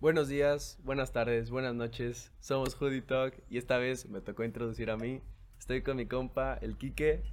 Buenos días, buenas tardes, buenas noches. Somos Hoodie Talk y esta vez me tocó introducir a mí. Estoy con mi compa, el Quique.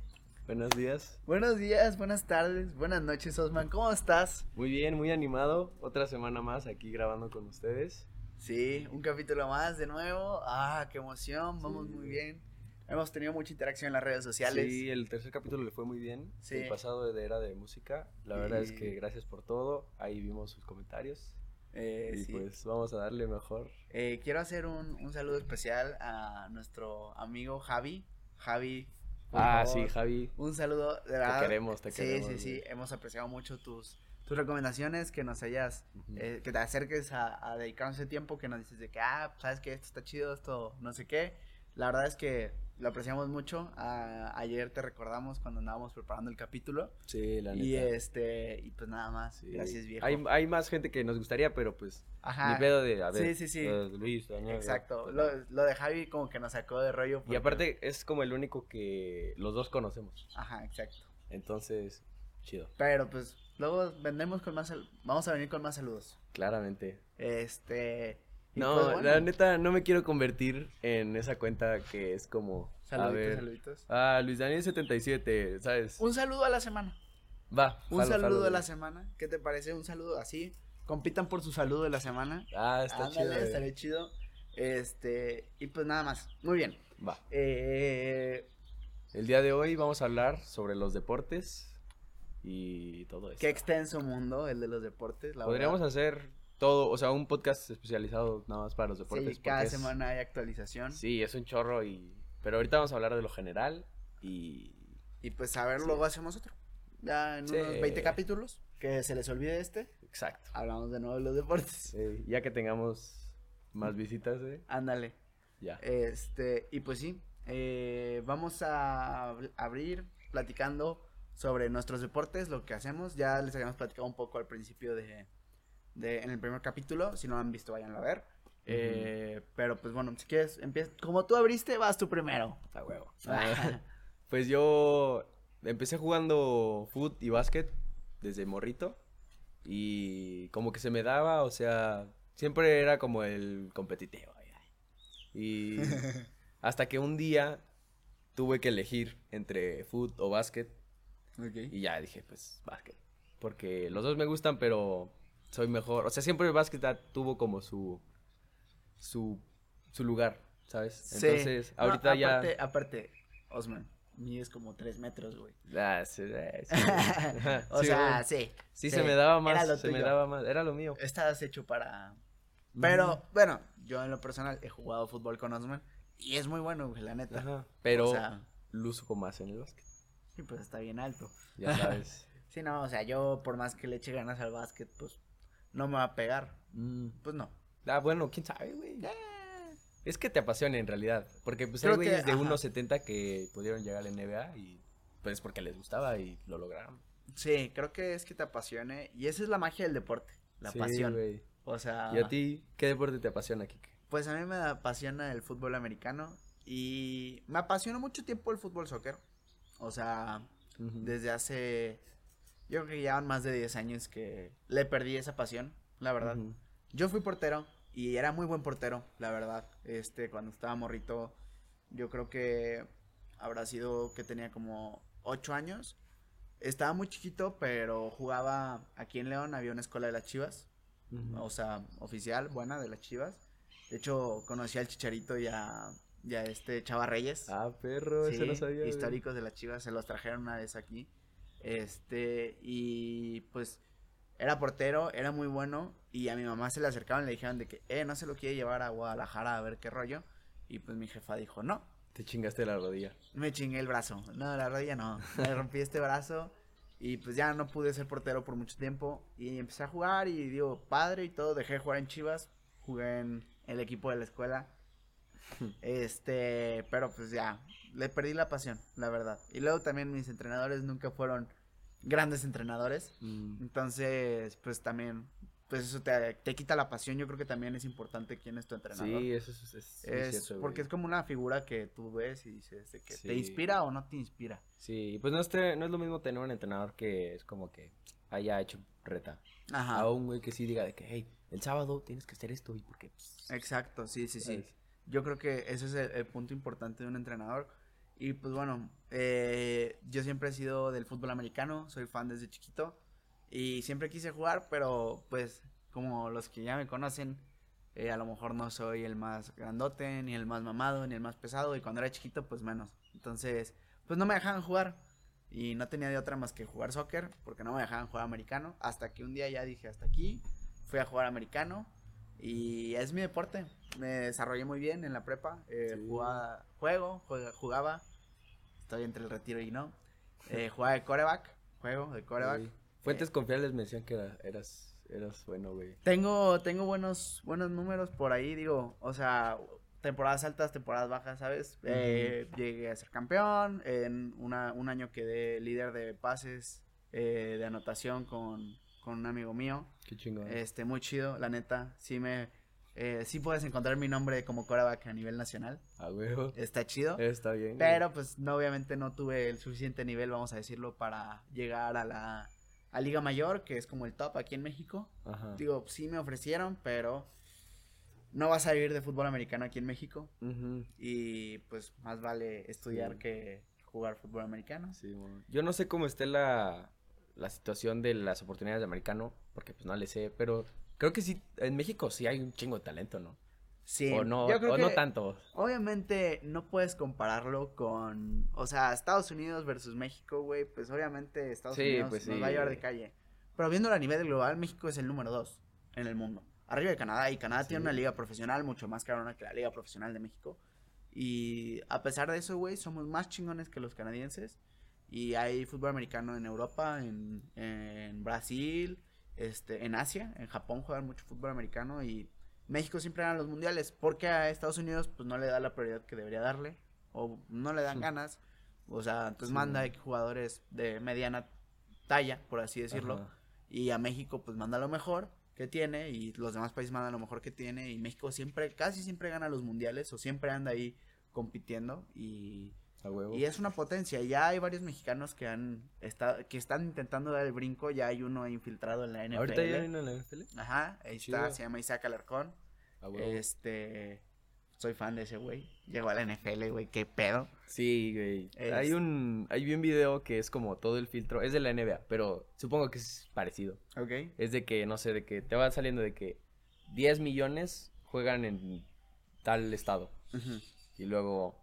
Buenos días. Buenos días, buenas tardes, buenas noches, Osman. ¿Cómo estás? Muy bien, muy animado. Otra semana más aquí grabando con ustedes. Sí, un capítulo más de nuevo. Ah, qué emoción, vamos muy bien. Hemos tenido mucha interacción en las redes sociales. Sí, el tercer capítulo le fue muy bien. Sí. El pasado de era de música. La verdad es que gracias por todo. Ahí vimos sus comentarios. Eh, y sí. pues vamos a darle mejor. Eh, quiero hacer un, un saludo especial a nuestro amigo Javi. Javi. Ah, favor, sí, Javi. Un saludo, de verdad. queremos, te sí, queremos, Sí, sí, güey. Hemos apreciado mucho tus, tus recomendaciones, que nos hayas, eh, que te acerques a, a dedicarnos ese tiempo, que nos dices de que, ah, sabes que esto está chido, esto no sé qué. La verdad es que lo apreciamos mucho. Ayer te recordamos cuando andábamos preparando el capítulo. Sí, la neta. Y este, y pues nada más. Sí. Gracias, viejo. Hay, hay más gente que nos gustaría, pero pues. Ajá. Ni pedo de. A ver. Sí, sí, sí. Luis, Daniel, Exacto. Lo, lo de Javi como que nos sacó de rollo. Y aparte es como el único que los dos conocemos. Ajá, exacto. Entonces, chido. Pero pues luego vendremos con más, vamos a venir con más saludos. Claramente. Este. No, pues, bueno, la neta, no me quiero convertir en esa cuenta que es como. a Saluditos, ver. saluditos. Ah, Luis Daniel 77, ¿sabes? Un saludo a la semana. Va. Un jalo, saludo jalo, a la semana. ¿Qué te parece? Un saludo así. Compitan por su saludo de la semana. Ah, está Ándale, chido. estaría chido. Este. Y pues nada más. Muy bien. Va. Eh, El día de hoy vamos a hablar sobre los deportes y todo eso. qué extenso mundo el de los deportes. La Podríamos verdad. hacer todo, o sea, un podcast especializado nada más para los deportes. Sí, cada es- semana hay actualización. Sí, es un chorro y... Pero ahorita vamos a hablar de lo general y... Y pues a ver, Sí. luego hacemos otro. Ya en Sí. unos 20 capítulos. Que se les olvide este. Exacto. Hablamos de nuevo de los deportes. Sí, ya que tengamos más visitas, ¿eh? Ándale. Ya. Este, y pues sí, eh, vamos a ab- abrir platicando sobre nuestros deportes, lo que hacemos. Ya les habíamos platicado un poco al principio de, de en el primer capítulo. Si no lo han visto, váyanlo a ver. Eh, pero pues bueno, si quieres, empieza. Como tú abriste, vas tú primero. A huevo. Ah, pues yo empecé jugando fútbol y básquet desde morrito y como que se me daba, o sea, siempre era como el competitivo. Y hasta que un día tuve que elegir entre fútbol o básquet y ya dije, pues básquet, porque los dos me gustan, pero soy mejor, o sea, siempre el básquet tuvo como su su su lugar, ¿sabes? Sí. Entonces, No, ahorita ya aparte, Aparte, Osman, mides como 3 metros, güey. Ah, sí, sí, o sea, sí. Sí, se me daba era más, lo se me tuyo. daba más, era lo mío. Estás hecho para. Pero, bueno, yo en lo personal he jugado fútbol con Osman. Y es muy bueno, güey, la neta. Ajá, pero O sea, luzco más en el básquet, sí, pues está bien alto. ya sabes. Sí, no, o sea, yo por más que le eche ganas al básquet, pues no me va a pegar. Mm. Pues no. Ah, bueno, quién sabe, güey. Es que te apasiona en realidad, porque pues hay Creo que, güeyes de ajá. 1.70 que pudieron llegar a la NBA y pues porque les gustaba y lo lograron. Sí, creo que es que te apasione. Y esa es la magia del deporte, la Sí, pasión. güey. O sea, ¿Y a ti qué deporte te apasiona, Kike? pues a mí me apasiona el fútbol americano. Y me apasionó mucho tiempo el fútbol soccer. O sea, desde hace. Yo creo que ya van más de 10 años que le perdí esa pasión, la verdad. Yo fui portero y era muy buen portero, la verdad. Este, cuando estaba morrito, yo creo que habrá sido que tenía como 8 años. Estaba muy chiquito, pero jugaba aquí en León, había una escuela de las Chivas, o sea, oficial, buena de las Chivas. De hecho, conocí al Chicharito y a, y a este Chava Reyes. Ah, perro, eso Sí, no sabía. históricos de las Chivas, se los trajeron una vez aquí. Este, y pues era portero, era muy bueno. Y a mi mamá se le acercaban y le dijeron de que, eh, no se lo quiere llevar a Guadalajara a ver qué rollo. Y pues mi jefa dijo, no, Te chingaste la rodilla. me chingué el brazo. No, la rodilla no. Me rompí este brazo. Y pues ya no pude ser portero por mucho tiempo. Y empecé a jugar y digo, padre y todo. Dejé de jugar en Chivas. Jugué en el equipo de la escuela. Este, pero pues ya, le perdí la pasión, la verdad. Y luego también mis entrenadores nunca fueron grandes entrenadores. Mm, Entonces, pues también, pues eso te, te quita la pasión. Yo creo que también es importante quién es tu entrenador. Sí, eso es, es, Es cierto, porque güey. es como una figura que tú ves y dices de que Sí. te inspira o no te inspira. Sí, pues no es, tre- no es lo mismo tener un entrenador que es como que haya hecho reta. Ajá. A un güey que sí diga de que, hey, el sábado tienes que hacer esto y porque, pues, Exacto, sí, sí, sí. Yo creo que ese es el, el punto importante de un entrenador. Y pues bueno, eh, yo siempre he sido del fútbol americano, soy fan desde chiquito. Y siempre quise jugar, pero pues como los que ya me conocen, eh, a lo mejor no soy el más grandote, ni el más mamado, ni el más pesado. Y cuando era chiquito, pues menos. Entonces, pues no me dejaban jugar. Y no tenía de otra más que jugar soccer, porque no me dejaban jugar americano. Hasta que un día ya dije, hasta aquí, fui a jugar americano. Y es mi deporte. Me desarrollé muy bien en la prepa. eh, Sí. jugaba- juego, jugaba. Estoy entre el retiro y no. Eh, jugaba de coreback. Juego de coreback. Fuentes confiables me decían que era- eras, eras bueno, güey. Tengo, tengo buenos, buenos números por ahí, digo, o sea, temporadas altas, temporadas bajas, ¿sabes? Eh, llegué a ser campeón, en una, un año quedé líder de pases, eh, de anotación con, con un amigo mío, Qué chingón. este, muy chido, la neta, sí me, eh, sí puedes encontrar mi nombre como coreback a nivel nacional, A huevo. está chido, Está bien. pero pues no, obviamente no tuve el suficiente nivel, vamos a decirlo, para llegar a la a Liga Mayor, que es como el top aquí en México. Ajá. Digo, sí me ofrecieron, pero no vas a vivir de fútbol americano aquí en México. Y pues más vale estudiar Sí. que jugar fútbol americano. Sí, mon. Yo no sé cómo esté la, la situación de las oportunidades de americano, porque pues no le sé, pero creo que sí, en México sí hay un chingo de talento, ¿no? Sí, o no, yo creo o que no tanto. obviamente no puedes compararlo con, o sea, Estados Unidos versus México, güey, pues obviamente Estados Sí, Unidos pues nos sí, va a llevar de calle. Pero viéndolo a nivel global, México es el número dos en el mundo. Arriba de Canadá, y Canadá tiene una liga profesional mucho más cabrona que la liga profesional de México. Y a pesar de eso, güey, somos más chingones que los canadienses. Y hay fútbol americano en Europa, en, en Brasil, este, en Asia, en Japón juegan mucho fútbol americano y México siempre gana los mundiales. Porque a Estados Unidos pues no le da la prioridad que debería darle. O no le dan Sí. ganas. O sea, entonces Sí. manda jugadores de mediana talla, por así decirlo. Ajá. Y a México pues manda lo mejor que tiene y los demás países mandan lo mejor que tiene y México siempre, casi siempre gana los mundiales o siempre anda ahí compitiendo y. y es una potencia. Ya hay varios mexicanos que han estado, que están intentando dar el brinco, ya hay uno infiltrado en la NFL. ¿Ahorita ya vino en la NFL? Ajá, ahí está, se llama Isaac Alarcón. A huevo. Este, soy fan de ese güey. Llegó a la NFL, güey, qué pedo. Sí, güey. Es- Hay un hay un video que es como todo el filtro, es de la NBA, pero supongo que es parecido. Ok. Es de que, no sé, de que te va saliendo de que 10 millones juegan en tal estado. Ujú. Y luego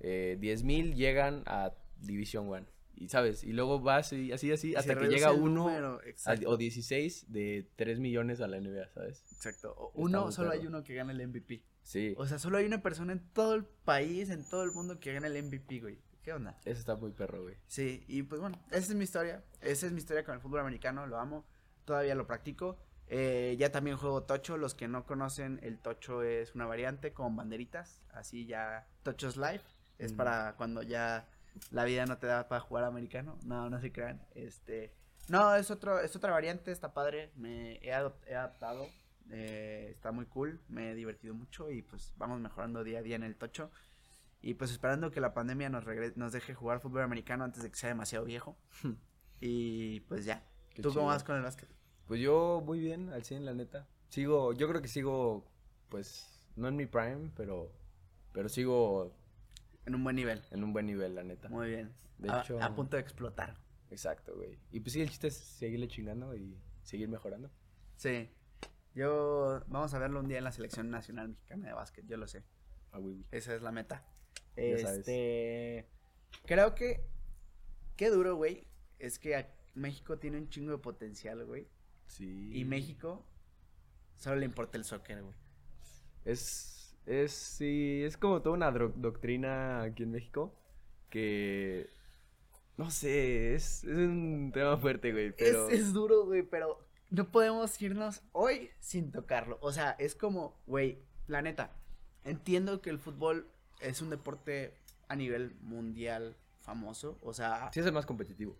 eh, 10 mil llegan a División 1. Y sabes, y luego vas y así, así, hasta que llega uno número, a- exacto. o 16 de 3 millones a la NBA, ¿sabes? Exacto. O- Uno, solo hay uno que gana el MVP. Sí, O sea, solo hay una persona en todo el país, en todo el mundo que gana el MVP, güey. ¿Qué onda? eso está muy perro, güey. Sí, y pues bueno, esa es mi historia. Esa es mi historia con el fútbol americano, lo amo. Todavía lo practico. Eh, ya también juego tocho. Los que no conocen, el tocho es una variante con banderitas. Así ya, tochos live. Es Mm. para cuando ya la vida no te da para jugar americano. No, no se crean. Este, no, es otro, es otra variante, está padre. Me he, adop- he adaptado. eh, está muy cool. Me he divertido mucho y pues vamos mejorando día a día en el tocho. Y pues esperando que la pandemia nos, regre- nos deje jugar fútbol americano antes de que sea demasiado viejo. y pues ya. Qué ¿Tú cómo chido. vas con el básquet? Pues yo muy bien, al 100, la neta. Sigo, yo creo que sigo, pues, no en mi prime, pero, pero sigo En un buen nivel. en un buen nivel, la neta. Muy bien. De a, hecho- a punto de explotar. Exacto, güey. Y pues sí, el chiste es seguirle chingando y seguir mejorando. Sí. Yo, vamos a verlo un día en la selección nacional mexicana de básquet, yo lo sé. Ah, güey. Esa es la meta. Ya sabes. Este, creo que, qué duro, güey, es que México tiene un chingo de potencial, güey. Sí. Y México solo le importa el soccer, güey. Es, es, sí, es como toda una doctrina aquí en México que, no sé, es, es un tema fuerte, güey, pero... Es, es duro, güey, pero no podemos irnos hoy sin tocarlo. O sea, es como, güey, la neta, entiendo que el fútbol es un deporte a nivel mundial famoso. O sea, Sí es el más competitivo,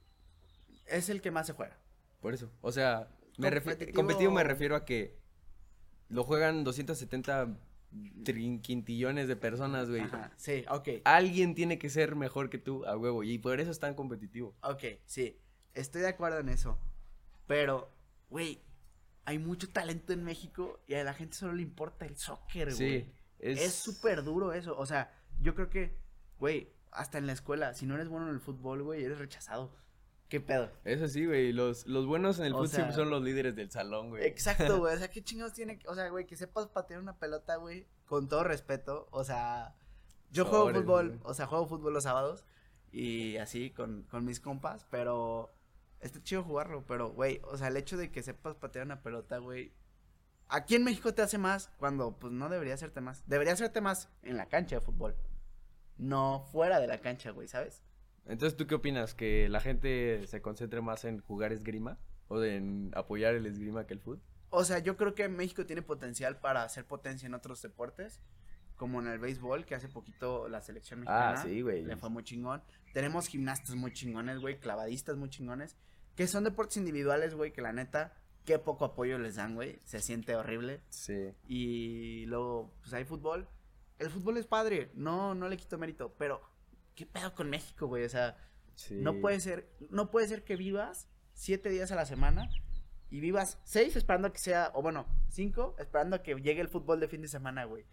es el que más se juega. por eso. O sea, me Competitivo- competitivo me refiero a que lo juegan 270 trin- quintillones de personas, güey. Ajá, sí, ok. Alguien tiene que ser mejor que tú, a huevo, y por eso es tan competitivo. Ok, sí, estoy de acuerdo en eso. Pero güey, hay mucho talento en México y a la gente solo le importa el soccer, güey. Sí, Es súper duro eso. O sea, yo creo que, güey, hasta en la escuela, si no eres bueno en el fútbol, güey, eres rechazado. ¿Qué pedo? Eso sí, güey. Los, los buenos en el fútbol sea- son los líderes del salón, güey. Exacto, güey. O sea, ¿qué chingados tiene? O sea, güey, que sepas patear una pelota, güey, con todo respeto. O sea, yo juego fútbol, güey. o sea, juego fútbol los sábados y así con, con mis compas, pero está chido jugarlo. Pero, güey, o sea, el hecho de que sepas patear una pelota, güey. Aquí en México te hace más cuando, pues, no debería hacerte más. Debería hacerte más en la cancha de fútbol. No fuera de la cancha, güey, ¿sabes? Entonces, ¿tú qué opinas? ¿Que la gente se concentre más en jugar esgrima? ¿O en apoyar el esgrima que el fútbol? O sea, yo creo que México tiene potencial para hacer potencia en otros deportes, como en el béisbol, que hace poquito la selección mexicana Ah, sí, güey. le fue muy chingón. Tenemos gimnastas muy chingones, güey, clavadistas muy chingones, que son deportes individuales, güey, que la neta, qué poco apoyo les dan, güey, se siente horrible. Sí. Y luego, pues hay fútbol. El fútbol es padre, no, no le quito mérito, pero ¿qué pedo con México, güey? O sea, Sí. no puede ser, no puede ser que vivas siete días a la semana y vivas seis esperando a que sea, o bueno, cinco esperando a que llegue el fútbol de fin de semana, güey.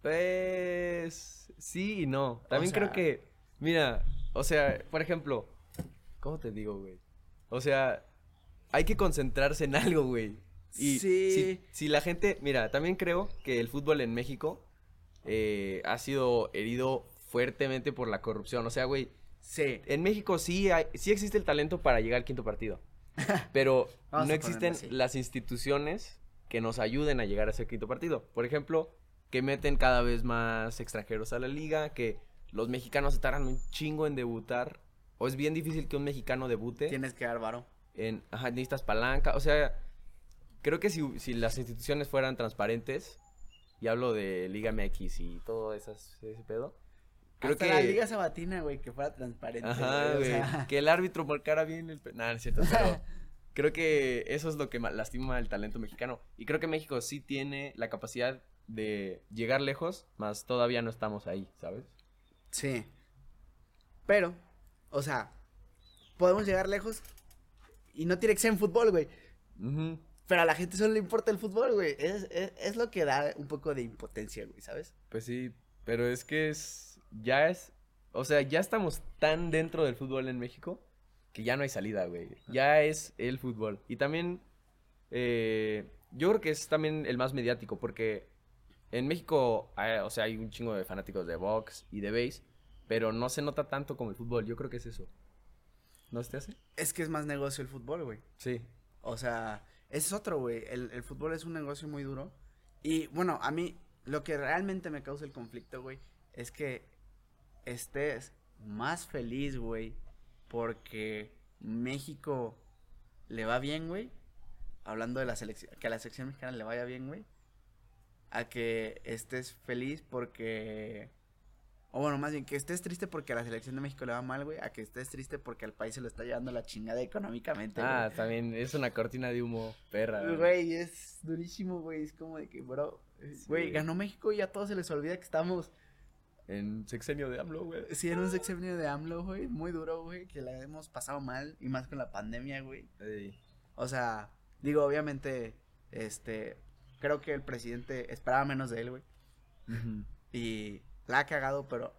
Pues sí y no. También sea- creo que, mira, o sea, por ejemplo, ¿cómo te digo, güey? O sea, hay que concentrarse en algo, güey. Y Sí. si, si la gente, mira, también creo que el fútbol en México eh, ha sido herido fuertemente por la corrupción. O sea, güey, Sí. en México sí, hay, sí existe el talento para llegar al quinto partido. Pero no existen las instituciones que nos ayuden a llegar a ese quinto partido. Por ejemplo, que meten cada vez más extranjeros a la liga, que los mexicanos se tardan un chingo en debutar. O es bien difícil que un mexicano debute Tienes que dar varo. en ajá, necesitas palanca. O sea, creo que si, si las instituciones fueran transparentes, y hablo de Liga MX y todo esas, ese pedo. Creo Hasta que. la Liga Sabatina, güey, que fuera transparente. Ajá, o güey. sea, Que el árbitro marcara bien el. pe- Nah, es cierto, pero. creo que eso es lo que ma- lastima el talento mexicano. Y creo que México sí tiene la capacidad de llegar lejos, más todavía no estamos ahí, ¿sabes? Sí. Pero, o sea, podemos llegar lejos y no tiene que ser en fútbol, güey. Pero a la gente solo le importa el fútbol, güey. Es, es, es lo que da un poco de impotencia, güey, ¿sabes? Pues sí, pero es que es. Ya es. O sea, ya estamos tan dentro del fútbol en México que ya no hay salida, güey. Ya es el fútbol. Y también. eh, yo creo que es también el más mediático porque en México, eh, o sea, hay un chingo de fanáticos de box y de base, pero no se nota tanto como el fútbol. Yo creo que es eso. ¿No se te hace? Es que es más negocio el fútbol, güey. Sí. O sea, es otro, güey. El, el fútbol es un negocio muy duro. Y bueno, a mí lo que realmente me causa el conflicto, güey, es que estés más feliz, güey, porque México le va bien, güey. Hablando de la selección, que a la selección mexicana le vaya bien, güey. A que estés feliz porque... O bueno, más bien, que estés triste porque a la selección de México le va mal, güey. A que estés triste porque al país se lo está llevando la chingada económicamente. Ah, también es una cortina de humo, perra. Güey, es durísimo, güey. Es como de que, bro. Sí. Güey, ganó México y a todos se les olvida que estamos. En sexenio de AMLO, güey. Sí, en un sexenio de AMLO, güey. Muy duro, güey. Que la hemos pasado mal. Y más con la pandemia, güey. Ey. O sea, digo, obviamente, este. Creo que el presidente esperaba menos de él, güey. Ujú. Y la ha cagado, pero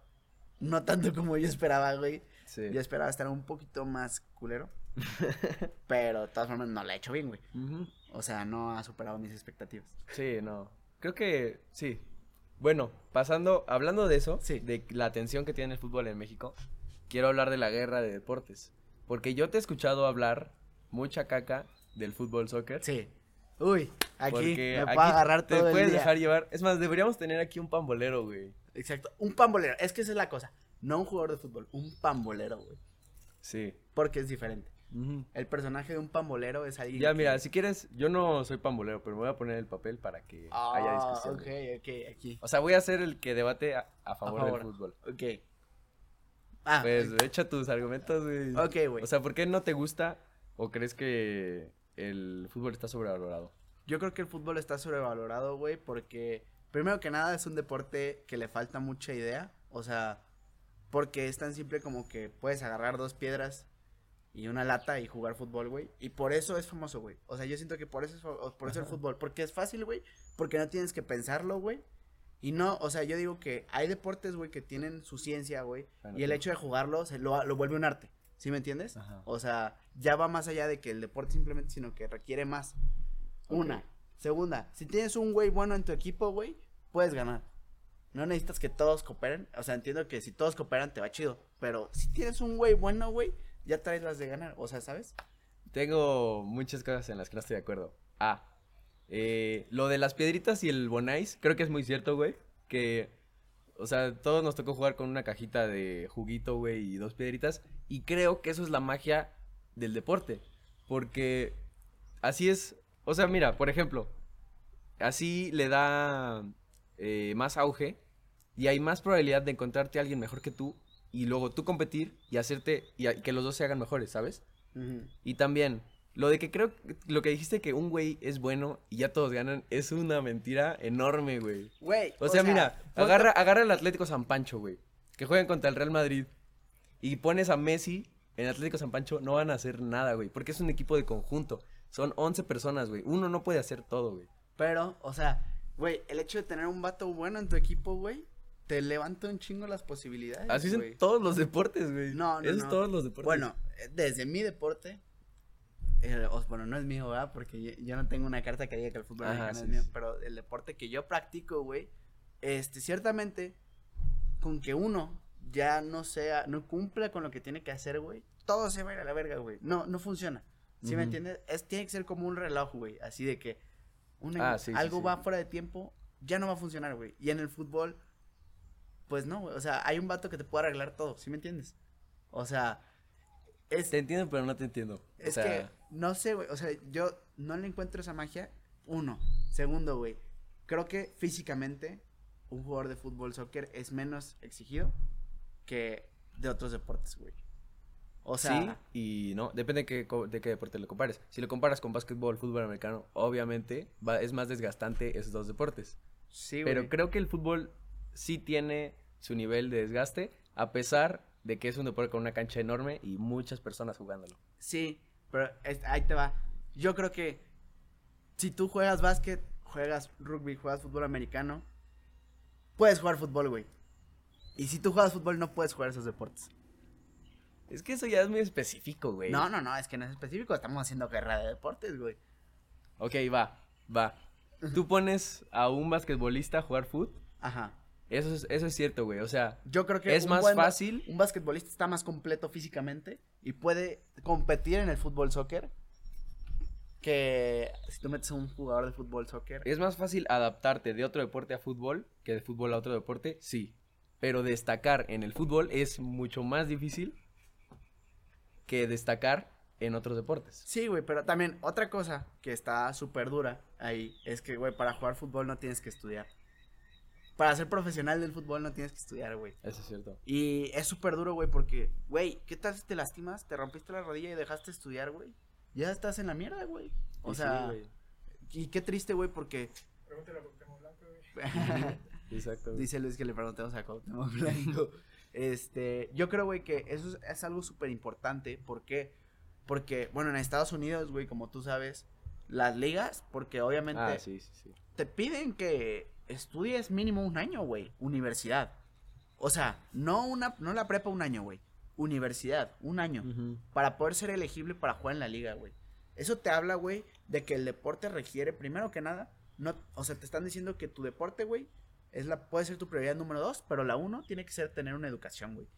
no tanto como yo esperaba, güey. Sí. Yo esperaba estar un poquito más culero. pero de todas formas no la ha hecho bien, güey. Ujú. O sea, no ha superado mis expectativas. Sí, no. Creo que sí. Bueno, pasando, hablando de eso, Sí. de la atención que tiene el fútbol en México, quiero hablar de la guerra de deportes. Porque yo te he escuchado hablar mucha caca del fútbol soccer. Sí. Uy, aquí porque me puedo agarrar te todo puedes el día. dejar llevar. Es más, deberíamos tener aquí un pambolero, güey. Exacto. Un pambolero. Es que esa es la cosa. No un jugador de fútbol, un pambolero, güey. Sí. Porque es diferente. El personaje de un pambolero es alguien Ya, que- mira, si quieres, yo no soy pambolero, pero me voy a poner el papel para que haya Ah, discusión. ok, ok, aquí. O sea, voy a ser el que debate a, a favor, favor. del fútbol. Ok. Ah, Pues echa tus argumentos, güey. ok, güey. O sea, ¿por qué no te gusta o crees que el fútbol está sobrevalorado? Yo creo que el fútbol está sobrevalorado, güey, porque primero que nada es un deporte que le falta mucha idea. O sea, porque es tan simple como que puedes agarrar dos piedras y una lata y jugar fútbol, güey. Y por eso es famoso, güey. O sea, yo siento que por eso es por eso el fútbol. Porque es fácil, güey. Porque no tienes que pensarlo, güey. Y no, o sea, yo digo que hay deportes, güey, que tienen su ciencia, güey. Y el hecho de jugarlo se lo, lo vuelve un arte. ¿Sí me entiendes? Ajá. O sea, ya va más allá de que el deporte simplemente, sino que requiere más. Una. Segunda, si tienes un güey bueno en tu equipo, güey, puedes ganar. No necesitas que todos cooperen. O sea, entiendo que si todos cooperan te va chido. Pero si tienes un güey bueno, güey, ya traes las de ganar. O sea, ¿sabes? Tengo muchas cosas en las que no estoy de acuerdo. Ah, eh, lo de las piedritas y el bonais, creo que es muy cierto, güey. Que, o sea, todos nos tocó jugar con una cajita de juguito, güey, y dos piedritas. Y creo que eso es la magia del deporte. Porque así es. O sea, mira, por ejemplo, así le da eh, más auge y hay más probabilidad de encontrarte a alguien mejor que tú y luego tú competir y hacerte y a- que los dos se hagan mejores, ¿sabes? Y también, lo de que creo, lo que dijiste que un güey es bueno y ya todos ganan, es una mentira enorme, güey. Güey. O sea, mira, ponte- agarra, agarra el Atlético San Pancho, güey, que juegan contra el Real Madrid y pones a Messi en Atlético San Pancho, no van a hacer nada, güey, porque es un equipo de conjunto. Son 11 personas, güey. Uno no puede hacer todo, güey. Pero, o sea, güey, el hecho de tener un vato bueno en tu equipo, güey, te levanta un chingo las posibilidades. Así son güey. todos los deportes, güey. No, no, Eso es no. todos los deportes. Bueno, eh, desde mi deporte, o- bueno, no es mío, ¿verdad? Porque yo, yo no tengo una carta que diga que el fútbol Ajá, sí, es mío, sí. pero el deporte que yo practico, güey, este, ciertamente, con que uno ya no sea, no cumpla con lo que tiene que hacer, güey, todo se va a ir a la verga, güey. No, no funciona. ¿Sí me Ujú. entiendes? Es, tiene que ser como un reloj, güey, así de que un- Ah, sí, algo va fuera de tiempo, ya no va a funcionar, güey. Y en el fútbol, pues no. O sea, hay un vato que te puede arreglar todo, ¿sí me entiendes? O sea, es, Te entiendo, pero no te entiendo. O es sea, que, no sé, güey. O sea, yo no le encuentro esa magia. Uno. Segundo, güey. Creo que físicamente un jugador de fútbol, soccer es menos exigido que de otros deportes, güey. O sea, sí y no, depende de qué, co- de qué deporte lo compares. Si lo comparas con básquetbol, fútbol americano, obviamente va- es más desgastante esos dos deportes. sí, güey. Pero creo que el fútbol sí tiene su nivel de desgaste, a pesar de que es un deporte con una cancha enorme y muchas personas jugándolo. Sí, pero es- ahí te va. Yo creo que si tú juegas básquet, juegas rugby, juegas fútbol americano, puedes jugar fútbol, güey. Y si tú juegas fútbol, no puedes jugar esos deportes. Es que eso ya es muy específico, güey. No, no, no, es que no es específico. Estamos haciendo guerra de deportes, güey. Ok, va, va. Tú pones a un basquetbolista a jugar fútbol, Ajá. Eso es, eso es cierto, güey. O sea, Yo creo que Es más buen fácil. Un basquetbolista está más completo físicamente y puede competir en el fútbol soccer que si tú metes a un jugador de fútbol soccer. ¿Es más fácil adaptarte de otro deporte a fútbol que de fútbol a otro deporte? Sí. Pero destacar en el fútbol es mucho más difícil que destacar en otros deportes. Sí, güey, pero también otra cosa que está súper dura ahí es que, güey, para jugar fútbol no tienes que estudiar. Para ser profesional del fútbol no tienes que estudiar, güey. Eso es cierto. Y es súper duro, güey, porque, güey, ¿qué tal si te lastimas? Te rompiste la rodilla y dejaste de estudiar, güey. Ya estás en la mierda, güey. O Y sea, y qué triste, güey, porque Pregúntale a Cuauhtémoc Blanco, güey. Exacto. güey. dice Luis que le preguntemos a Cuauhtémoc Blanco. Este, yo creo, güey, que eso es, es algo súper importante. ¿Por qué? Porque, bueno, en Estados Unidos, güey, como tú sabes, las ligas, porque obviamente Ah, sí, sí, sí. te piden que estudies mínimo un año, güey, universidad. O sea, no una, no la prepa un año, güey. Universidad, un año. Para poder ser elegible para jugar en la liga, güey. Eso te habla, güey, de que el deporte requiere, primero que nada, no, o sea, te están diciendo que tu deporte, güey, es la, puede ser tu prioridad número dos, pero la uno tiene que ser tener una educación, güey.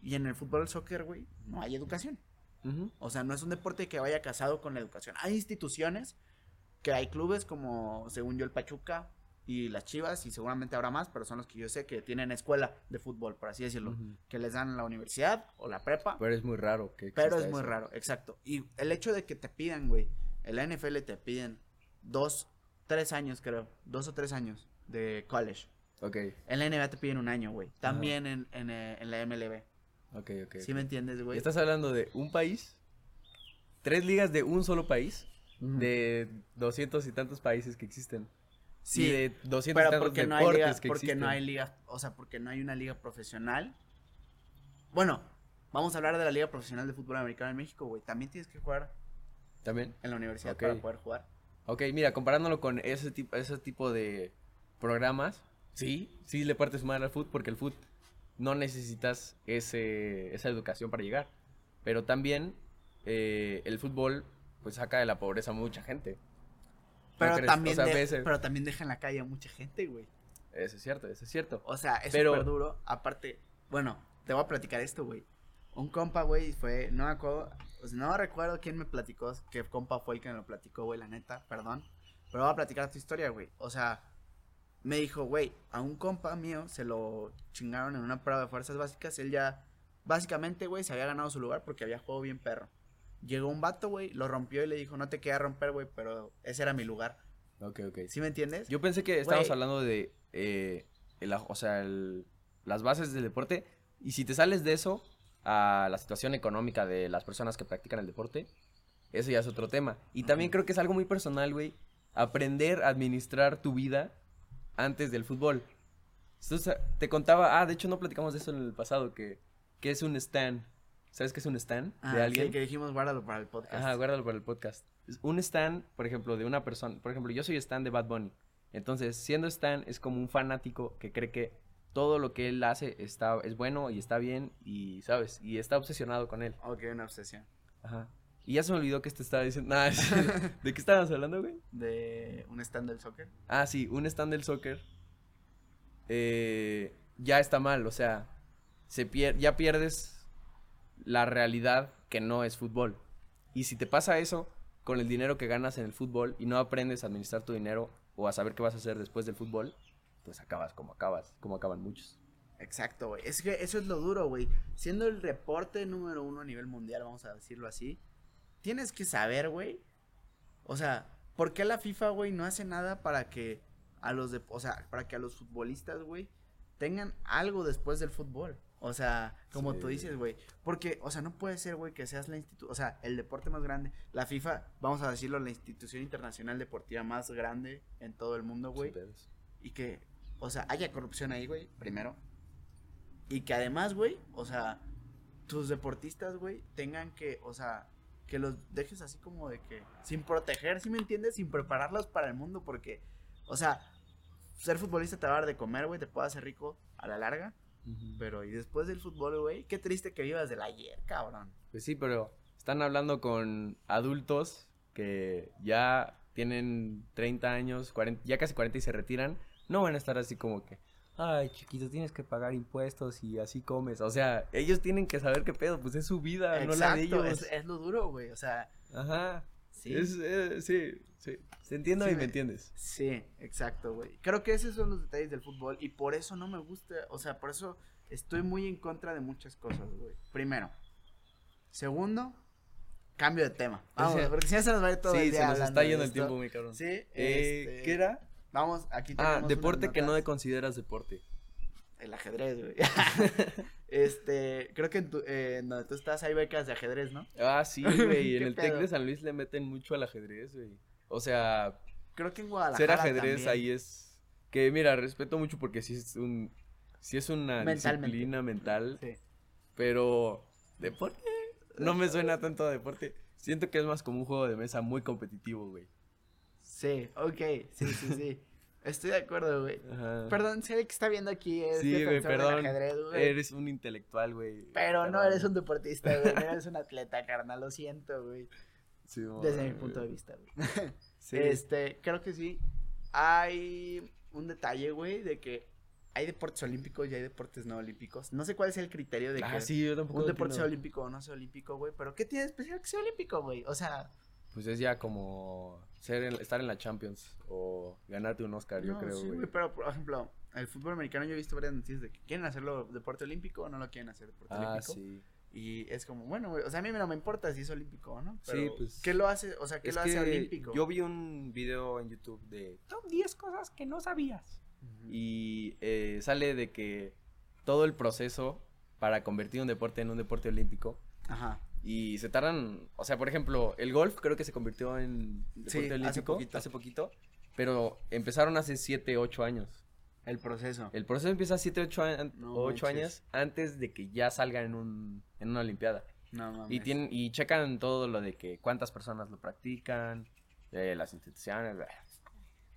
Y en el fútbol, el soccer, güey, no hay educación. O sea, no es un deporte que vaya casado con la educación. Hay instituciones, que hay clubes como, según yo, el Pachuca y las Chivas, y seguramente habrá más, pero son los que yo sé que tienen escuela de fútbol, por así decirlo, que les dan la universidad o la prepa. Pero es muy raro que Pero es muy raro, exacto. Y el hecho de que te pidan, güey, en la NFL te piden dos, tres años, creo, dos o tres años de college. Ok, En la NBA te piden un año, güey. También en, en, eh, en la MLB. ok, ok. ¿Sí me entiendes, güey? Estás hablando de un país, tres ligas de un solo país, de doscientos y tantos países que existen. Sí, y de doscientos y pero tantos porque no hay liga, que porque no hay liga, o sea, porque no hay una liga profesional. Bueno, Vamos a hablar de la Liga Profesional de Fútbol Americano en México, güey. También tienes que jugar También. en la universidad para poder jugar. Ok, mira, comparándolo con ese tipo, ese tipo de programas, sí, sí le partes mal al foot porque el foot no necesitas ese, esa educación para llegar. Pero también eh, el fútbol pues saca de la pobreza a mucha gente. ¿No Pero también, O sea, de- ves el- pero también deja en la calle a mucha gente, güey. Eso es cierto, eso es cierto. O sea, es súper duro. Aparte, bueno, te voy a platicar esto, güey. Un compa, güey, fue, no me acuerdo, pues, no recuerdo quién me platicó, qué compa fue el que me lo platicó, güey, la neta, perdón. Pero voy a platicar tu historia, güey. O sea, me dijo, güey, a un compa mío se lo chingaron en una prueba de fuerzas básicas. Él ya, básicamente, güey, se había ganado su lugar porque había jugado bien perro. Llegó un vato, güey, lo rompió y le dijo, no te queda romper, güey, pero ese era mi lugar. Ok, ok. ¿Sí me entiendes? Yo pensé que estábamos hablando de, eh, el- o sea, el- las bases del deporte. Y si te sales de eso a la situación económica de las personas que practican el deporte, eso ya es otro tema. Y también creo que es algo muy personal, güey, aprender a administrar tu vida antes del fútbol. Entonces, te contaba, ah, de hecho no platicamos de eso en el pasado, que, que es un stand. ¿Sabes qué es un stand Ah, de sí, alguien? que dijimos, guárdalo para el podcast. Ajá, guárdalo para el podcast. Un stand, por ejemplo, de una persona. Por ejemplo, yo soy stand de Bad Bunny. Entonces, siendo stand, es como un fanático que cree que todo lo que él hace está, es bueno y está bien y, ¿sabes? Y está obsesionado con él. Ok, una obsesión. Aja. Y ya se me olvidó que te estaba diciendo. Nah, ¿De qué estábamos hablando, güey? De un stand del soccer. Ah, sí, un stand del soccer. eh, ya está mal, o sea, se pier- ya pierdes la realidad que no es fútbol. Y si te pasa eso con el dinero que ganas en el fútbol y no aprendes a administrar tu dinero o a saber qué vas a hacer después del fútbol, pues acabas como acabas, como acaban muchos. Exacto, güey. Es que eso es lo duro, güey. Siendo el reporte número uno a nivel mundial, vamos a decirlo así, tienes que saber, güey. O sea, ¿por qué la FIFA, güey, no hace nada para que a los o sea, para que a los futbolistas, güey, tengan algo después del fútbol? O sea, como tú Sí. dices, güey. Porque, o sea, no puede ser, güey, que seas la institución, o sea, el deporte más grande. La FIFA, vamos a decirlo, la institución internacional deportiva más grande en todo el mundo, güey y que, o sea, haya corrupción ahí, güey, primero. Y que además, güey, o sea, tus deportistas, güey, tengan que, o sea, que los dejes así como de que, sin proteger, ¿sí me entiendes? Sin prepararlos para el mundo, porque, o sea, ser futbolista te va a dar de comer, güey, te puede hacer rico a la larga, pero y después del fútbol, güey, qué triste que vivas del ayer, cabrón. Pues sí, pero están hablando con adultos que ya tienen 30 años, 40, ya casi 40 y se retiran. No van a estar así como que, ay, chiquito, tienes que pagar impuestos y así comes. O sea, ellos tienen que saber qué pedo, pues es su vida, no la de Exacto, ellos. es, es lo duro, güey, o sea, Ajá. Sí. Es, eh, sí, sí. Te entiendo Sí, y me entiendes. Sí, exacto, güey. Creo que esos son los detalles del fútbol y por eso no me gusta, o sea, por eso estoy muy en contra de muchas cosas, güey. Primero. Segundo, cambio de tema. Vamos, Sí. porque si no se nos va a ir todo el Sí, día se nos está yendo el tiempo, muy cabrón. Sí, Eh, este, ¿Qué era? Vamos, aquí Ah, tenemos deporte unas que no consideras deporte. El ajedrez, güey. este, creo que en, tu, eh, donde tú estás hay becas de ajedrez, ¿no? Ah, sí, güey. en ¿Qué el Tec de San Luis le meten mucho al ajedrez, güey. O sea, Creo que en Guadalajara ser ajedrez también. ahí es que mira respeto mucho porque sí es un sí es una disciplina mental Sí. pero deporte no me suena tanto a deporte siento que es más como un juego de mesa muy competitivo güey Sí, ok, sí, sí, sí. Estoy de acuerdo, güey. Ajá. Perdón, sé que está viendo aquí es sí güey perdón ajedrez, güey. eres un intelectual güey Pero no eres un deportista, güey. No eres un atleta, carnal. Lo siento, güey. Sí, Desde mi punto de vista, güey. sí. Este, creo que sí. Hay un detalle, güey, de que hay deportes olímpicos y hay deportes no olímpicos. No sé cuál es el criterio de que ah sí yo tampoco un deporte sea olímpico o no sea olímpico, güey. Pero ¿qué tiene de especial que sea olímpico, güey? O sea, pues es ya como ser en- estar en la Champions o ganarte un Oscar yo creo sí, güey Pero, por ejemplo, el fútbol americano yo he visto varias noticias de que quieren hacerlo deporte olímpico o no lo quieren hacer deporte ah olímpico. sí Y es como, bueno, güey, o sea, a mí no me importa si es olímpico o no. Sí, Pero, pues, ¿Qué lo hace, o sea, qué lo hace olímpico? Yo vi un video en YouTube de top 10 cosas que no sabías. Y eh, sale de que todo el proceso para convertir un deporte en un deporte olímpico. Ajá. Y se tardan, o sea, por ejemplo, el golf creo que se convirtió en Sí, deporte hace olímpico poquito. hace poquito. Pero empezaron hace 7, 8 años. El proceso. El proceso empieza 7, 8, No años antes de que ya salga en, un, en una olimpiada. No mames. Y, tienen, y checan todo lo de que cuántas personas lo practican, eh, las instituciones,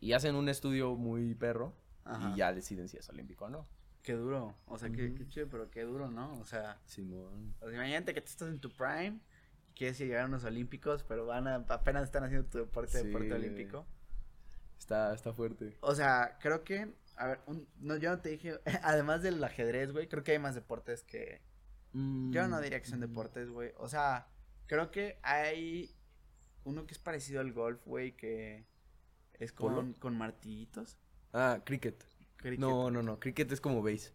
y hacen un estudio muy perro Ajá. y ya deciden si es olímpico o no. Qué duro. O sea, qué, Ujú. qué chido, pero qué duro, ¿no? O sea, Simón. o sea, imagínate que tú estás en tu prime, quieres llegar a unos olímpicos, pero van a, apenas están haciendo tu deporte, Sí, deporte olímpico. Está, está fuerte. O sea, creo que, a ver, un- no, yo no te dije, además del ajedrez, güey, creo que hay más deportes que, yo no diría que son Mm, deportes, güey. O sea, creo que hay uno que es parecido al golf, güey, que es ¿Polo? con, con martillitos. Ah, cricket. Cricket. No, no, no. Cricket es como base.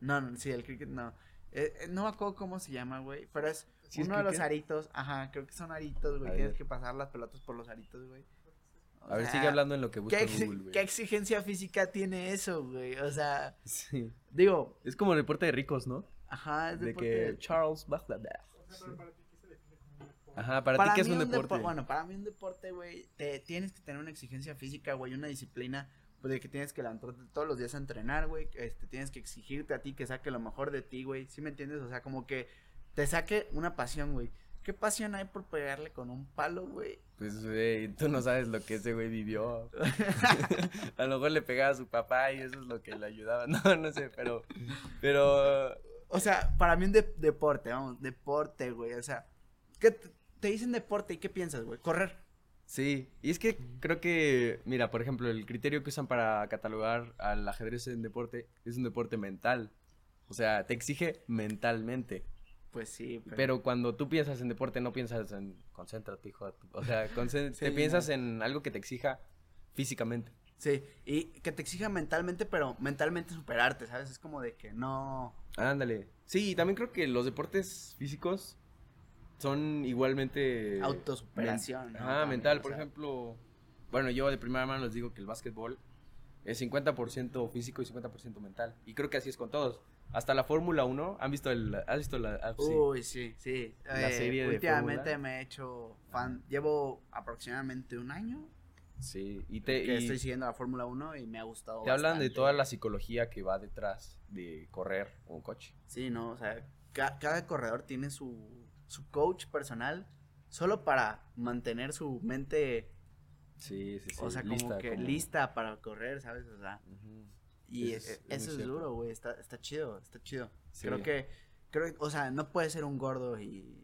No, no, sí, el cricket no. Eh, eh, no me acuerdo cómo se llama, güey, pero es ¿Sí es uno de los aritos. Ajá, creo que son aritos, güey. Tienes que pasar las pelotas por los aritos, güey. O A ver, sigue hablando en lo que busca ¿qué, Google, güey. qué exigencia física tiene eso, güey? O sea, Sí. digo, Es como el deporte de ricos, ¿no? ajá, es De deporte que de- Charles Bachelard. O sea, pero para ti, ¿qué se define como un deporte? Ajá, para, ti que es un deporte. depo- Bueno, para mí un deporte, güey, te tienes que tener una exigencia física, güey, una disciplina, pues de que tienes que levantarte todos los días a entrenar, güey, este, tienes que exigirte a ti que saque lo mejor de ti, güey, ¿sí me entiendes? O sea, como que te saque una pasión, güey. ¿Qué pasión hay por pegarle con un palo, güey? Pues, güey, tú no sabes lo que ese güey vivió. a lo mejor le pegaba a su papá y eso es lo que le ayudaba. No, no sé, pero. Pero. O sea, para mí un de- deporte, vamos, deporte, güey, o sea, ¿qué te, te dicen deporte y qué piensas, güey? Correr. Sí, y es que creo que, mira, por ejemplo, el criterio que usan para catalogar al ajedrez en deporte es un deporte mental. O sea, te exige mentalmente. Pues sí, pero... Pero cuando tú piensas en deporte, no piensas en concéntrate, hijo. de tu-". O sea, Sí, te no. piensas en algo que te exija físicamente. Sí, y que te exija mentalmente, pero mentalmente superarte, ¿sabes? Es como de que no... Ándale. Sí, y también creo que los deportes físicos son igualmente... Autosuperación, men- ¿no? También, mental. o Por sea. ejemplo, bueno, yo de primera mano les digo que el básquetbol es 50% físico y 50% mental. Y creo que así es con todos. Hasta la Fórmula 1, ¿han visto el... ¿Has visto la... ah, sí. Uy, sí, sí. La Eh, serie de Últimamente me he hecho fan. Llevo aproximadamente un año Sí, y te, que y estoy siguiendo la Fórmula 1 y me ha gustado te hablan de bastante. toda la psicología que va detrás de correr un coche. Sí, no, o sea, ca- cada corredor tiene su, su coach personal solo para mantener su mente, Sí, sí, sí. o sea, como lista, que como- lista para correr, ¿sabes? O sea, Ujú. y Eso es- eso es duro, güey, está, está chido, está chido. Sí. Creo que, creo, o sea, no puedes ser un gordo y,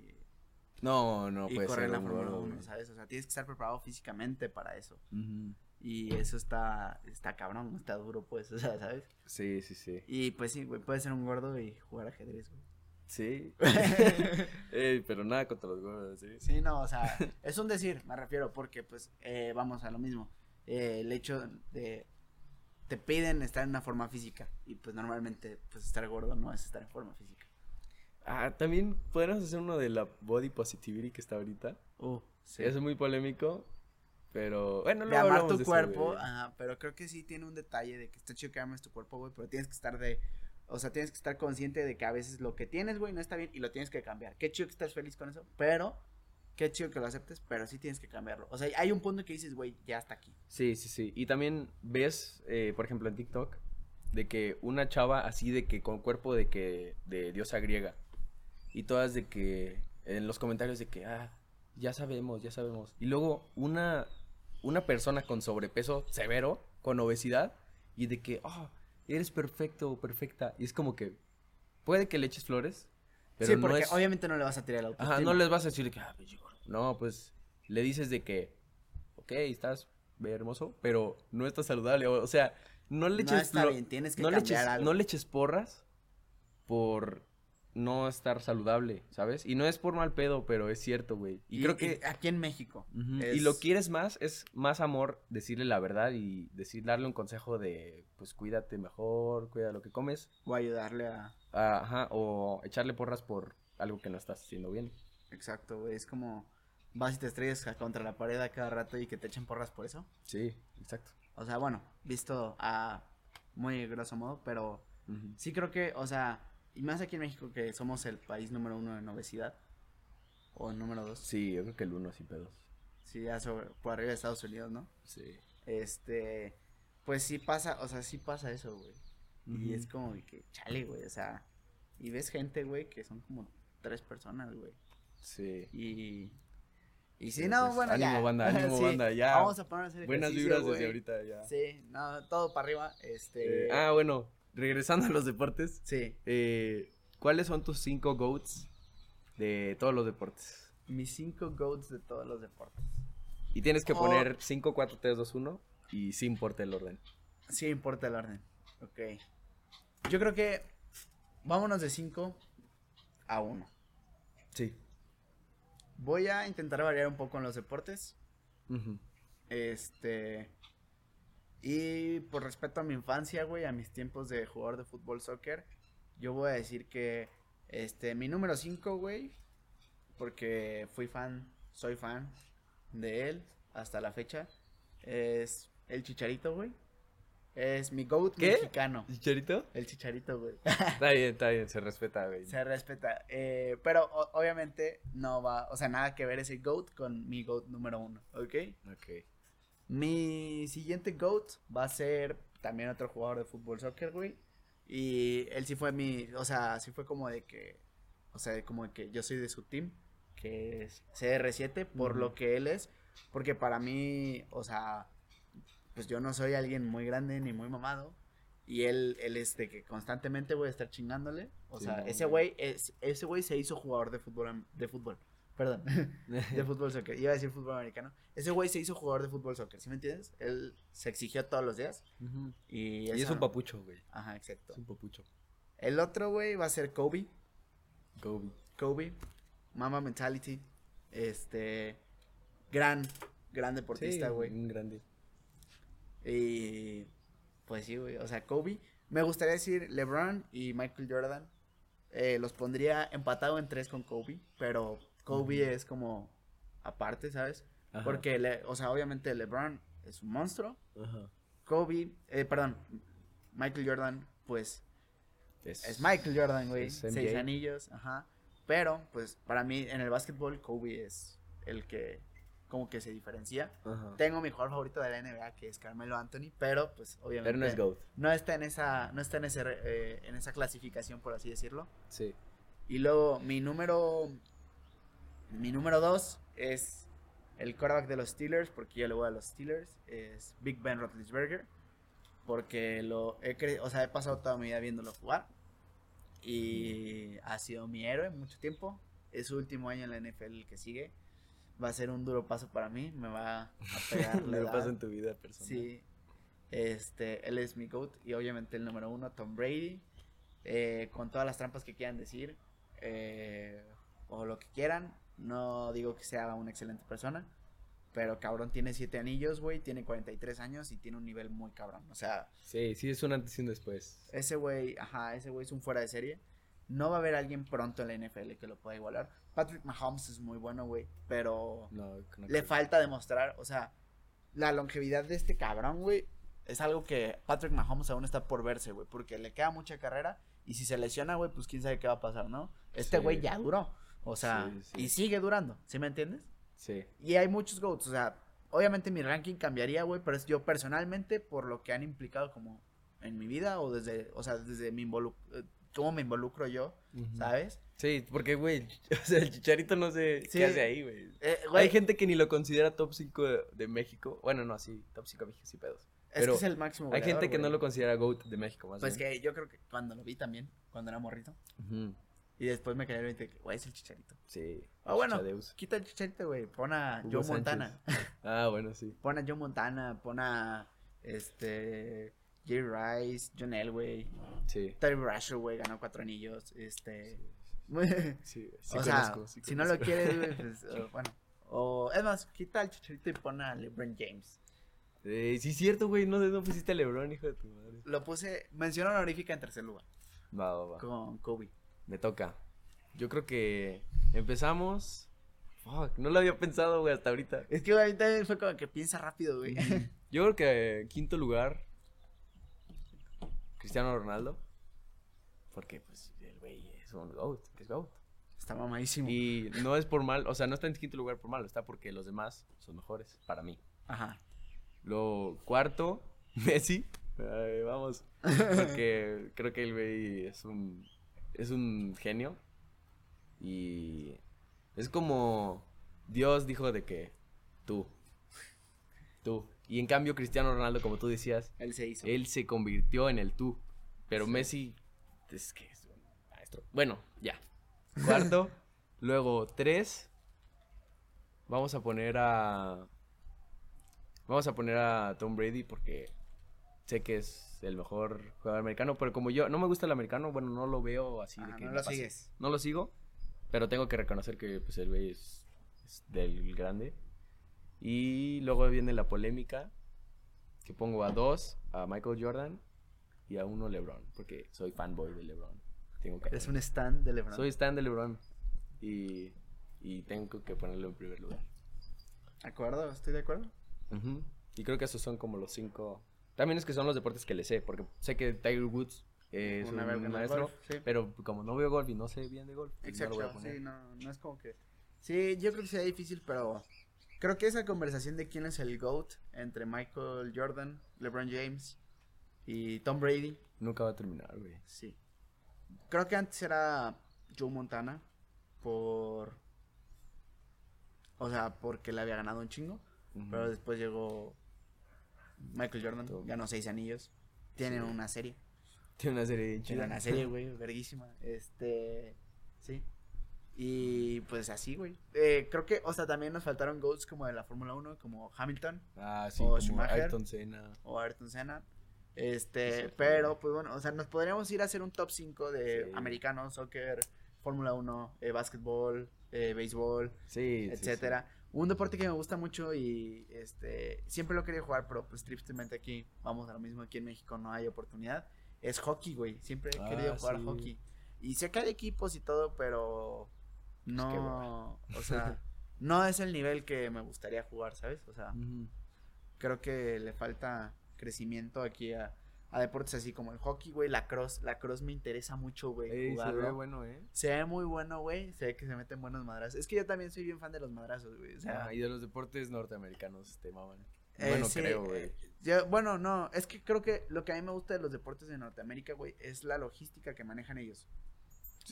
No, no y puede correr ser la un Fórmula gordo, 1, güey. ¿sabes? O sea, tienes que estar preparado físicamente para eso. Ujú. Y eso está, está cabrón, está duro, pues, o sea, ¿sabes? Sí, sí, sí. Y pues sí, güey, puedes ser un gordo y jugar ajedrez, güey. Sí. Ey, pero nada contra los gordos, ¿sí? Sí, no, o sea, es un decir, me refiero, porque pues eh, vamos a lo mismo. Eh, el hecho de te piden estar en una forma física y pues normalmente pues estar gordo no es estar en forma física. Ah, también podríamos hacer uno de la body positivity que está ahorita. Uh, sí. Es muy polémico, pero bueno, de amar tu de cuerpo, ajá, pero creo que sí tiene un detalle de que está chido que ames tu cuerpo, güey, pero tienes que estar de, o sea, tienes que estar consciente de que a veces lo que tienes, güey, no está bien y lo tienes que cambiar. Qué chido que estés feliz con eso, pero qué chido que lo aceptes, pero sí tienes que cambiarlo. O sea, hay un punto que dices, güey, ya está aquí. Sí, sí, sí. Y también ves, eh, por ejemplo, en TikTok, de que una chava así de que con cuerpo de que de diosa griega. Y todas de que en los comentarios de que ah, ya sabemos, ya sabemos. Y luego una una persona con sobrepeso severo, con obesidad y de que ah, eres perfecto o perfecta. Y es como que puede que le eches flores, pero sí, no porque es obviamente no le vas a tirar el autoestima. Ajá, no les vas a decir que, ah, pues, yo- no, pues le dices de que, ok, estás hermoso, pero no estás saludable. O, sea, no le No eches está flo- bien, tienes que no le cambiar eches, algo. no le eches porras por no estar saludable, ¿sabes? Y no es por mal pedo, pero es cierto, güey. Y, creo que... aquí en México. Es- Y lo quieres más, es más amor decirle la verdad y decir, darle un consejo de, pues cuídate mejor, cuida lo que comes. O ayudarle a... ah, Ajá, o echarle porras por algo que no estás haciendo bien. Exacto, güey. Es como vas y te estrellas contra la pared a cada rato y que te echen porras por eso. Sí, exacto. O sea, bueno, visto a muy grosso modo, pero sí creo que, o sea, y más aquí en México que somos el país número uno en obesidad. O número dos. Sí, yo creo que el uno sin pedos. Sí, ya sobre, por arriba de Estados Unidos, ¿no? Sí. Este, pues sí pasa, o sea, sí pasa eso, güey. Y es como que, chale, güey, o sea, y ves gente, güey, que son como tres personas, güey. Sí. Y, y sí, Pero, no, pues, bueno, ánimo, ya. banda, ánimo, Sí, banda, ya. Vamos a poner a hacer Buenas vibras desde ahorita ya. Sí, no, todo para arriba, este. Eh, ah, bueno, regresando a los deportes. Sí, eh, ¿Cuáles son tus cinco GOATs de todos los deportes? mis cinco goats de todos los deportes. Y tienes que Oh. poner 5, 4, 3, 2, 1 y sí importa el orden. Sí, importa el orden. Ok. Yo creo que vámonos de 5 a 1. Sí. Voy a intentar variar un poco en los deportes. Este. Y por respeto a mi infancia, güey, a mis tiempos de jugador de fútbol soccer, yo voy a decir que este mi número 5, güey, porque fui fan, soy fan de él hasta la fecha, es el Chicharito, güey. Es mi goat ¿Qué? mexicano. ¿Chicharito? El Chicharito, güey. Está bien, está bien, se respeta, güey. Se respeta. eh, pero o- obviamente no va, o sea, nada que ver ese GOAT con mi GOAT número uno, ¿ok? Ok. Mi siguiente GOAT va a ser también otro jugador de fútbol soccer, güey. Y él sí fue mi, o sea, sí fue como de que, o sea, como de que yo soy de su team, que es CR7, por lo que él es. Porque para mí, o sea, pues yo no soy alguien muy grande ni muy mamado. Y él, él es de que constantemente voy a estar chingándole. O Sí, sea, no, ese güey. es, ese güey se hizo jugador de fútbol, de fútbol. Perdón, de fútbol soccer. Iba a decir fútbol americano. Ese güey se hizo jugador de fútbol soccer, ¿sí me entiendes? Él se exigió todos los días. Y, Y es un papucho, güey. Ajá, exacto. Es un papucho. El otro, güey, va a ser Kobe. Kobe. Kobe. Mama Mentality. Este. Gran, gran deportista, Sí, güey. Un grande. Y. Pues sí, güey. O sea, Kobe. Me gustaría decir LeBron y Michael Jordan. Eh, los pondría empatado en tres con Kobe. Pero Kobe es como. Aparte, ¿sabes? Ajá. Porque, le- o sea, obviamente LeBron es un monstruo. Ajá. Kobe, eh, perdón, Michael Jordan, pues Es, es Michael Jordan, güey. Seis anillos, ajá. Pero, pues, para mí, en el básquetbol, Kobe es el que como que se diferencia. Ajá. Tengo mi jugador favorito de la NBA, que es Carmelo Anthony, pero, pues, obviamente. Pero no es GOAT. no está en esa, no está en ese, eh, en esa clasificación, por así decirlo. Sí. Y luego, mi número, mi número dos es el quarterback de los Steelers, porque yo le voy a los Steelers, es Big Ben Roethlisberger, porque lo he cre- o sea, he pasado toda mi vida viéndolo jugar y ha sido mi héroe mucho tiempo. Es su último año en la NFL el que sigue. Va a ser un duro paso para mí, me va a pegar Lo edad. pasa en tu vida personal. Sí. Este, él es mi GOAT y obviamente el número uno, Tom Brady. eh, con todas las trampas que quieran decir. eh, o lo que quieran. No digo que sea una excelente persona. Pero cabrón tiene siete anillos, güey. Tiene 43 años y tiene un nivel muy cabrón. O sea, Sí, sí, es un antes y un después. ese güey, ajá, ese güey es un fuera de serie. No va a haber alguien pronto en la NFL que lo pueda igualar. Patrick Mahomes es muy bueno, güey. Pero No, no le falta demostrar, o sea, la longevidad de este cabrón, güey, es algo que Patrick Mahomes aún está por verse, güey, porque le queda mucha carrera y si se lesiona, güey, pues quién sabe qué va a pasar, ¿no? Este Sí. güey ya duró, o sea, Sí, sí. y sigue durando, ¿sí me entiendes? Sí. Y hay muchos GOATs, o sea, obviamente mi ranking cambiaría, güey, pero es yo personalmente por lo que han implicado como en mi vida o desde, o sea, desde mi involu eh, cómo me involucro yo. ¿sabes? Sí, porque, güey, o sea, el chicharito no sé Sí. qué hace ahí, güey. Eh, Hay gente que ni lo considera top 5 de, de México. Bueno, no, sí, top 5 de México, sí, pedos. es pero que es el máximo Hay gente goleador, que no lo considera GOAT de México, más Pues bien. que yo creo que cuando lo vi también, cuando era morrito, Ujú. Y después me cayó el 20 que, güey, es el chicharito. Sí. Ah, bueno, Chichadeus. quita el chicharito, güey. Pon a Hugo Joe Sánchez. Montana. Ah, bueno, sí. Pon a Joe Montana. Pon a, este, Jay Rice, John Elway. Sí. Terry Bradshaw, güey, ganó cuatro anillos. Este. Sí, sí o sea, conozco, sí si no lo quieres, güey, pues, bueno. O, es más, quita el chicharito y pon a LeBron James. Eh, sí, es cierto, güey. No, no pusiste a LeBron, hijo de tu madre. Lo puse, mención honorífica en tercer lugar, Va, va, va. con Kobe. Me toca. Yo creo que empezamos. Fuck, no lo había pensado, güey, hasta ahorita. Es que también fue como que piensa rápido, güey. Yo creo que quinto lugar, Cristiano Ronaldo. Porque, pues, el güey es un GOAT, es GOAT. Está mamadísimo. Y no es por mal, o sea, no está en quinto lugar por mal, está porque los demás son mejores, para mí. Ajá. Lo cuarto, Messi. Ay, vamos. Porque creo que el güey es un, es un genio. Y es como Dios dijo de que tú, tú. Y en cambio Cristiano Ronaldo, como tú decías, Él se hizo. él se convirtió en el tú. Pero Sí. Messi es que es un maestro. Bueno, ya. Cuarto, luego tres. Vamos a poner a Vamos a poner a Tom Brady porque sé que es el mejor jugador americano, pero como yo no me gusta el americano, bueno, no lo veo así de Ajá, que no lo pase. sigues. No lo sigo, pero tengo que reconocer que pues el güey es, es del grande. Y luego viene la polémica que pongo a dos, a Michael Jordan y a uno LeBron, porque soy fanboy de LeBron. Tengo que Es un stand de LeBron. soy stan de LeBron y, y tengo que ponerlo en primer lugar. ¿De acuerdo? Estoy de acuerdo. Ujú. Y creo que esos son como los cinco. También es que son los deportes que le sé, porque sé que Tiger Woods es Una un maestro, golf, sí. pero como no veo golf y no sé bien de golf, pues no lo voy a Exacto, poner. sí, no, no es como que... Sí, yo creo que sería difícil, pero creo que esa conversación de quién es el GOAT entre Michael Jordan, LeBron James y Tom Brady, Nunca va a terminar, güey. sí. Creo que antes era Joe Montana por... O sea, porque le había ganado un chingo, pero después llegó Michael Jordan, ganó seis anillos, tienen Sí. una serie. Tiene una serie chida. una serie, güey, verguísima. Este, sí. Y pues así, güey. Eh, creo que, o sea, también nos faltaron goals como de la Fórmula 1, como Hamilton Ah, sí, O como Schumacher. Ayrton Senna. o Ayrton Senna. Este, Sí, pero pues bueno, o sea, nos podríamos ir a hacer un top 5 de Sí. americano, soccer, Fórmula 1, eh, básquetbol, eh, béisbol, sí, etcétera. Un deporte que me gusta mucho y este siempre lo quería jugar, pero pues tristemente aquí vamos a lo mismo aquí en México no hay oportunidad. Es hockey, güey. Siempre he Ah, querido jugar sí. hockey. Y sé que hay equipos y todo, pero no, o sea, no es el nivel que me gustaría jugar, ¿sabes? O sea, creo que le falta crecimiento aquí a, a deportes así como el hockey, güey, la cross, la cross me interesa mucho, güey, Ey, se ve bueno, ¿eh? Se ve muy bueno, güey. Se ve que se meten buenos madrazos. Es que yo también soy bien fan de los madrazos, güey. O sea, Ah, y de los deportes norteamericanos te maman. eh, bueno, sí, creo, güey. eh, yo- bueno, no, es que creo que lo que a mí me gusta de los deportes de Norteamérica, güey, es la logística que manejan ellos.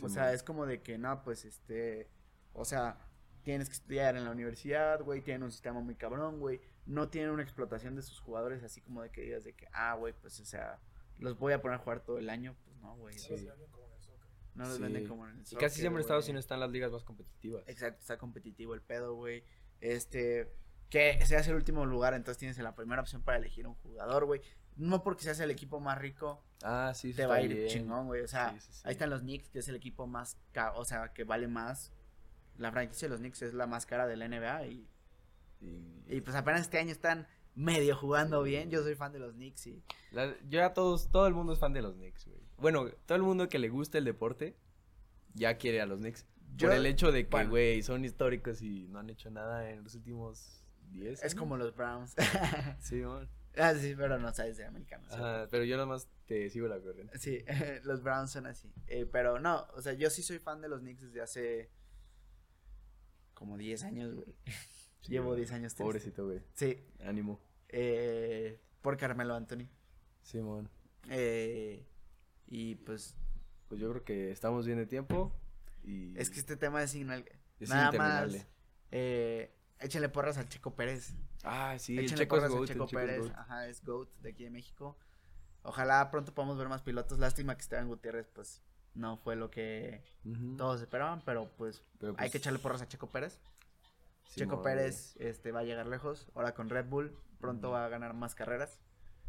o sea, man. es como de que, no, pues, este, o sea, tienes que estudiar en la universidad, güey, tienen un sistema muy cabrón, güey, no tienen una explotación de sus jugadores así como de que digas de que, ah, güey, pues, o sea, los voy a poner a jugar todo el año, pues no, güey, Sí. Los venden como en el soccer. no los Sí. venden como en el Y casi soccer, siempre en Estados. Unidos están las ligas más competitivas. Exacto, está competitivo el pedo, güey. Este, que seas el último lugar, entonces tienes la primera opción para elegir un jugador, güey. No porque seas el equipo más rico, Ah, sí, sí te va a ir bien. chingón, güey. O sea, Sí, sí, sí. ahí están los Knicks, que es el equipo más, ca- o sea, que vale más. La franquicia de los Knicks es la más cara de la NBA y, Y- y pues apenas este año están medio jugando bien. Yo soy fan de los Knicks y La- yo ya todos, todo el mundo es fan de los Knicks, güey. Bueno, todo el mundo que le gusta el deporte ya quiere a los Knicks. Yo- por el hecho de que, bueno. güey, son históricos y no han hecho nada en los últimos 10 es como los Browns. Sí, man. ah, sí, pero no sabes de americanos. Ajá, pero yo nada más te sigo la corriente. Sí, los Browns son así. Eh, pero no, o sea, yo sí soy fan de los Knicks desde hace como 10 años, güey. Sí, Llevo güey. 10 años. triste. Pobrecito, güey. Sí, Ánimo. eh, por Carmelo Anthony. Simón. Eh, y pues Pues yo creo que estamos bien de tiempo. Y es que este tema es signal. es nada más. Eh, échenle porras al Checo Pérez. Ah, sí, échenle Checo porras al GOAT, el Checo Checo es Pérez. GOAT. Ajá, es GOAT de aquí de México. Ojalá pronto podamos ver más pilotos. Lástima que Esteban Gutiérrez, pues, no fue lo que todos esperaban, pero pues Pero, hay pues, que echarle porras a Checo Pérez. Checo Pérez este, va a llegar lejos. Ahora con Red Bull. Pronto va a ganar más carreras.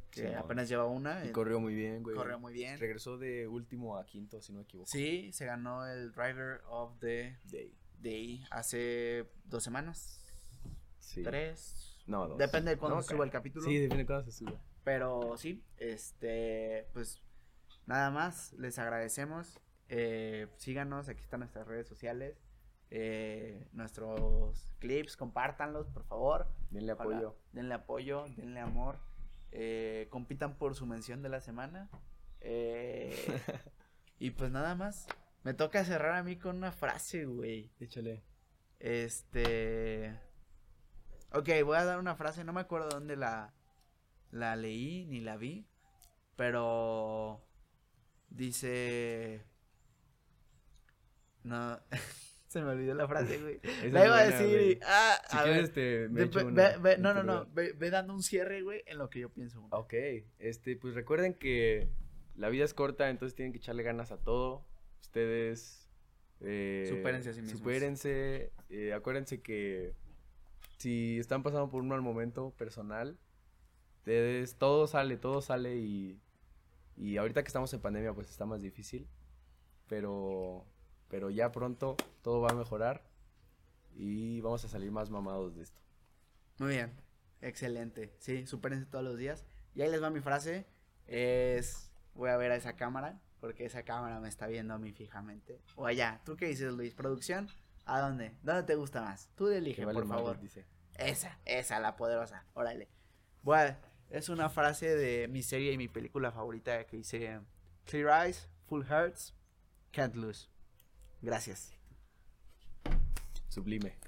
Que apenas lleva una. Y eh, corrió muy bien, güey. corrió muy bien. Regresó de último a quinto, si no me equivoco. Sí, se ganó el Driver of the Day. Day hace dos semanas. Sí. Tres. No, dos. Depende de cuándo No, se suba el capítulo. Sí, depende de cuándo se suba. Pero sí, este, pues nada más, les agradecemos. Eh, síganos, aquí están nuestras redes sociales. eh, nuestros clips, compártanlos, por favor. Denle apoyo. denle apoyo, denle amor. eh, compitan por su mención de la semana. y pues nada más. Me toca cerrar a mí con una frase, güey. Échale. Este. Ok, voy a dar una frase, no me acuerdo dónde la. la leí ni la vi, pero dice... No, se me olvidó la frase, güey. La iba a decir güey. Ah, Si a quieres, ver, te me echo ve- una ve- no, no, no, ve, ve dando un cierre, güey, en lo que yo pienso. güey. Ok, este, pues recuerden que la vida es corta, entonces tienen que echarle ganas a todo. Ustedes... Eh, Supérense a sí mismos. supérense, eh, acuérdense que si están pasando por un mal momento personal, ustedes, todo sale, todo sale y, y ahorita que estamos en pandemia pues está más difícil, pero, pero ya pronto todo va a mejorar y vamos a salir más mamados de esto. Muy bien, excelente. Sí, supérense todos los días. Y ahí les va mi frase. Es, voy a ver a esa cámara, porque esa cámara me está viendo a mí fijamente. O allá, ¿tú qué dices, Luis? ¿Producción? ¿A dónde? ¿Dónde te gusta más? Tú elige, vale por favor. dice. Esa, esa, la poderosa. Órale. Bueno, es una frase de mi serie y mi película favorita que dice Clear Eyes, Full Hearts, Can't Lose. Gracias. Sublime.